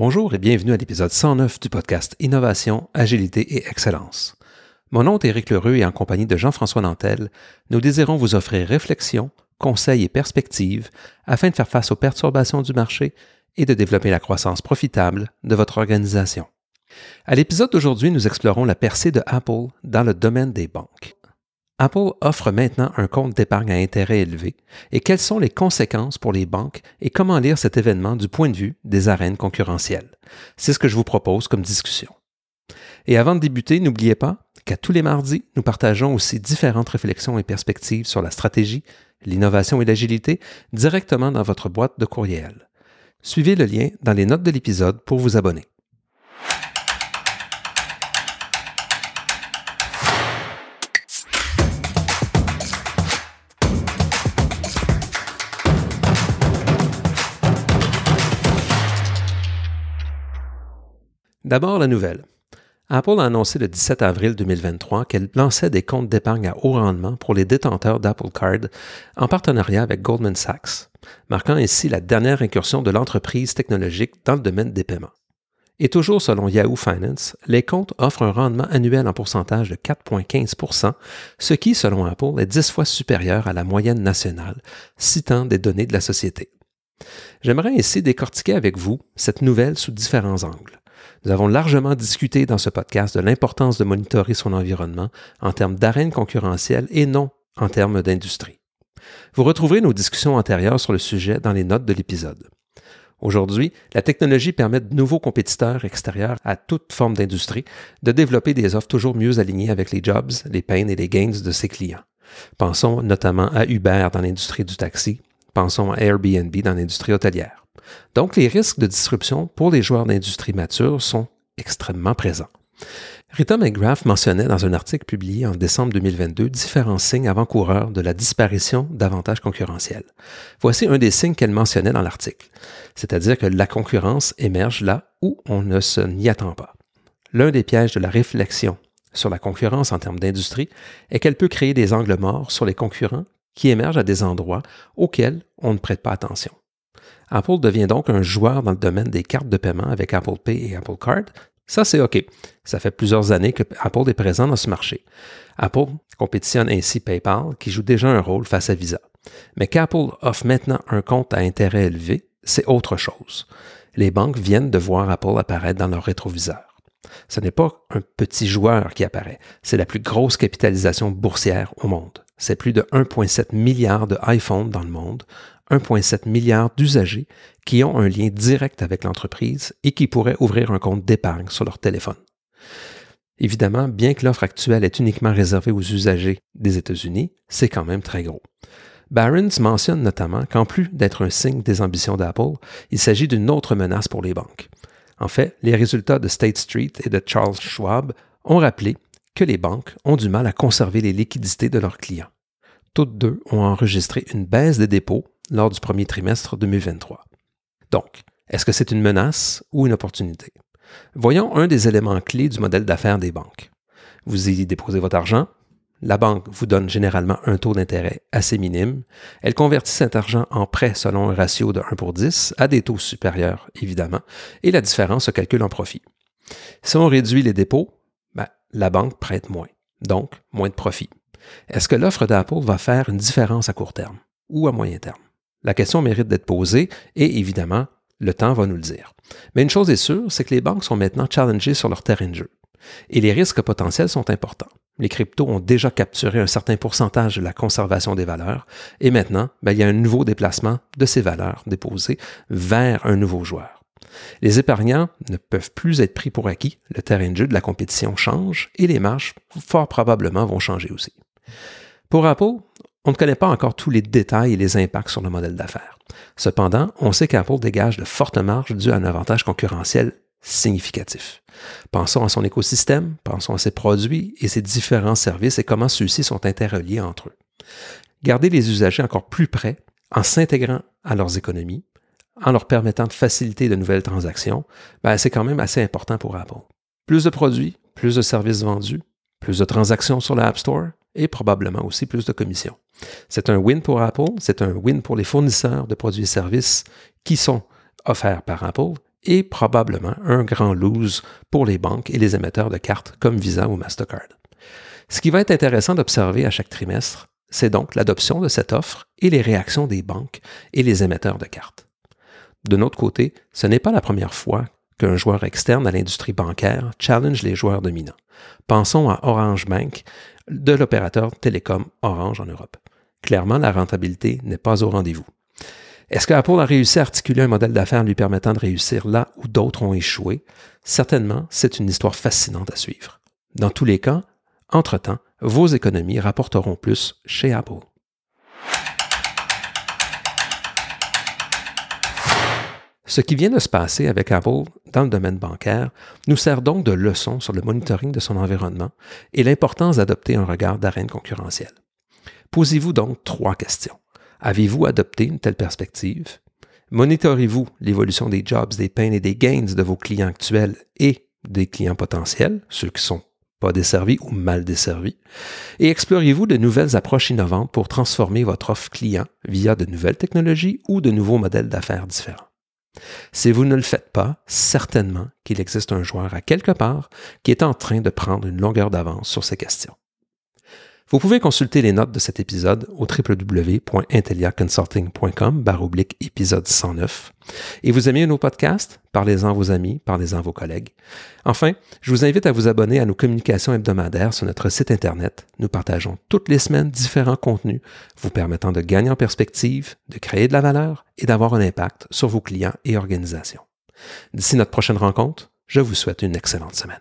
Bonjour et bienvenue à l'épisode 109 du podcast Innovation, Agilité et Excellence. Mon nom est Éric Lheureux et en compagnie de Jean-François Nantel, nous désirons vous offrir réflexion, conseils et perspectives afin de faire face aux perturbations du marché et de développer la croissance profitable de votre organisation. À l'épisode d'aujourd'hui, nous explorons la percée de Apple dans le domaine des banques. Apple offre maintenant un compte d'épargne à intérêt élevé et quelles sont les conséquences pour les banques et comment lire cet événement du point de vue des arènes concurrentielles? C'est ce que je vous propose comme discussion. Et avant de débuter, n'oubliez pas qu'à tous les mardis, nous partageons aussi différentes réflexions et perspectives sur la stratégie, l'innovation et l'agilité directement dans votre boîte de courriel. Suivez le lien dans les notes de l'épisode pour vous abonner. D'abord, la nouvelle. Apple a annoncé le 17 avril 2023 qu'elle lançait des comptes d'épargne à haut rendement pour les détenteurs d'Apple Card en partenariat avec Goldman Sachs, marquant ainsi la dernière incursion de l'entreprise technologique dans le domaine des paiements. Et toujours selon Yahoo Finance, les comptes offrent un rendement annuel en pourcentage de 4,15% ce qui, selon Apple, est 10 fois supérieur à la moyenne nationale, citant des données de la société. J'aimerais ainsi décortiquer avec vous cette nouvelle sous différents angles. Nous avons largement discuté dans ce podcast de l'importance de monitorer son environnement en termes d'arène concurrentielle et non en termes d'industrie. Vous retrouverez nos discussions antérieures sur le sujet dans les notes de l'épisode. Aujourd'hui, la technologie permet de nouveaux compétiteurs extérieurs à toute forme d'industrie de développer des offres toujours mieux alignées avec les jobs, les pains et les gains de ses clients. Pensons notamment à Uber dans l'industrie du taxi, pensons à Airbnb dans l'industrie hôtelière. Donc, les risques de disruption pour les joueurs d'industrie mature sont extrêmement présents. Rita McGrath mentionnait dans un article publié en décembre 2022 différents signes avant-coureurs de la disparition d'avantages concurrentiels. Voici un des signes qu'elle mentionnait dans l'article, c'est-à-dire que la concurrence émerge là où on ne se n'y attend pas. L'un des pièges de la réflexion sur la concurrence en termes d'industrie est qu'elle peut créer des angles morts sur les concurrents qui émergent à des endroits auxquels on ne prête pas attention. Apple devient donc un joueur dans le domaine des cartes de paiement avec Apple Pay et Apple Card. Ça, c'est OK. Ça fait plusieurs années que Apple est présent dans ce marché. Apple compétitionne ainsi PayPal, qui joue déjà un rôle face à Visa. Mais qu'Apple offre maintenant un compte à intérêt élevé, c'est autre chose. Les banques viennent de voir Apple apparaître dans leur rétroviseur. Ce n'est pas un petit joueur qui apparaît, c'est la plus grosse capitalisation boursière au monde. C'est plus de 1,7 milliard de iPhones dans le monde, 1,7 milliard d'usagers qui ont un lien direct avec l'entreprise et qui pourraient ouvrir un compte d'épargne sur leur téléphone. Évidemment, bien que l'offre actuelle est uniquement réservée aux usagers des États-Unis, c'est quand même très gros. Barron's mentionne notamment qu'en plus d'être un signe des ambitions d'Apple, il s'agit d'une autre menace pour les banques. En fait, les résultats de State Street et de Charles Schwab ont rappelé les banques ont du mal à conserver les liquidités de leurs clients. Toutes deux ont enregistré une baisse des dépôts lors du premier trimestre 2023. Donc, est-ce que c'est une menace ou une opportunité? Voyons un des éléments clés du modèle d'affaires des banques. Vous y déposez votre argent, la banque vous donne généralement un taux d'intérêt assez minime. Elle convertit cet argent en prêt selon un ratio de 1 pour 10 à des taux supérieurs, évidemment, et la différence se calcule en profit. Si on réduit les dépôts, la banque prête moins, donc moins de profit. Est-ce que l'offre d'Apple va faire une différence à court terme ou à moyen terme? La question mérite d'être posée et évidemment, le temps va nous le dire. Mais une chose est sûre, c'est que les banques sont maintenant challengées sur leur terrain de jeu. Et les risques potentiels sont importants. Les cryptos ont déjà capturé un certain pourcentage de la conservation des valeurs et maintenant, ben, il y a un nouveau déplacement de ces valeurs déposées vers un nouveau joueur. Les épargnants ne peuvent plus être pris pour acquis, le terrain de jeu de la compétition change et les marges fort probablement vont changer aussi. Pour Apple, on ne connaît pas encore tous les détails et les impacts sur le modèle d'affaires. Cependant, on sait qu'Apple dégage de fortes marges dues à un avantage concurrentiel significatif. Pensons à son écosystème, pensons à ses produits et ses différents services et comment ceux-ci sont interreliés entre eux. Garder les usagers encore plus près en s'intégrant à leurs économies, en leur permettant de faciliter de nouvelles transactions, ben, c'est quand même assez important pour Apple. Plus de produits, plus de services vendus, plus de transactions sur l'App Store, et probablement aussi plus de commissions. C'est un win pour Apple, c'est un win pour les fournisseurs de produits et services qui sont offerts par Apple et probablement un grand lose pour les banques et les émetteurs de cartes comme Visa ou Mastercard. Ce qui va être intéressant d'observer à chaque trimestre, c'est donc l'adoption de cette offre et les réactions des banques et les émetteurs de cartes. De notre côté, ce n'est pas la première fois qu'un joueur externe à l'industrie bancaire challenge les joueurs dominants. Pensons à Orange Bank de l'opérateur télécom Orange en Europe. Clairement, la rentabilité n'est pas au rendez-vous. Est-ce qu'Apple a réussi à articuler un modèle d'affaires lui permettant de réussir là où d'autres ont échoué? Certainement, c'est une histoire fascinante à suivre. Dans tous les cas, entre-temps, vos économies rapporteront plus chez Apple. Ce qui vient de se passer avec Apple dans le domaine bancaire nous sert donc de leçon sur le monitoring de son environnement et l'importance d'adopter un regard d'arène concurrentielle. Posez-vous donc trois questions. Avez-vous adopté une telle perspective? Monitorez-vous l'évolution des jobs, des pains et des gains de vos clients actuels et des clients potentiels, ceux qui sont pas desservis ou mal desservis, et explorez-vous de nouvelles approches innovantes pour transformer votre offre client via de nouvelles technologies ou de nouveaux modèles d'affaires différents? Si vous ne le faites pas, certainement qu'il existe un joueur à quelque part qui est en train de prendre une longueur d'avance sur ces questions. Vous pouvez consulter les notes de cet épisode au www.intelliaconsulting.com oblique épisode 109. Et vous aimez nos podcasts? Parlez-en à vos amis, parlez-en à vos collègues. Enfin, je vous invite à vous abonner à nos communications hebdomadaires sur notre site Internet. Nous partageons toutes les semaines différents contenus vous permettant de gagner en perspective, de créer de la valeur et d'avoir un impact sur vos clients et organisations. D'ici notre prochaine rencontre, je vous souhaite une excellente semaine.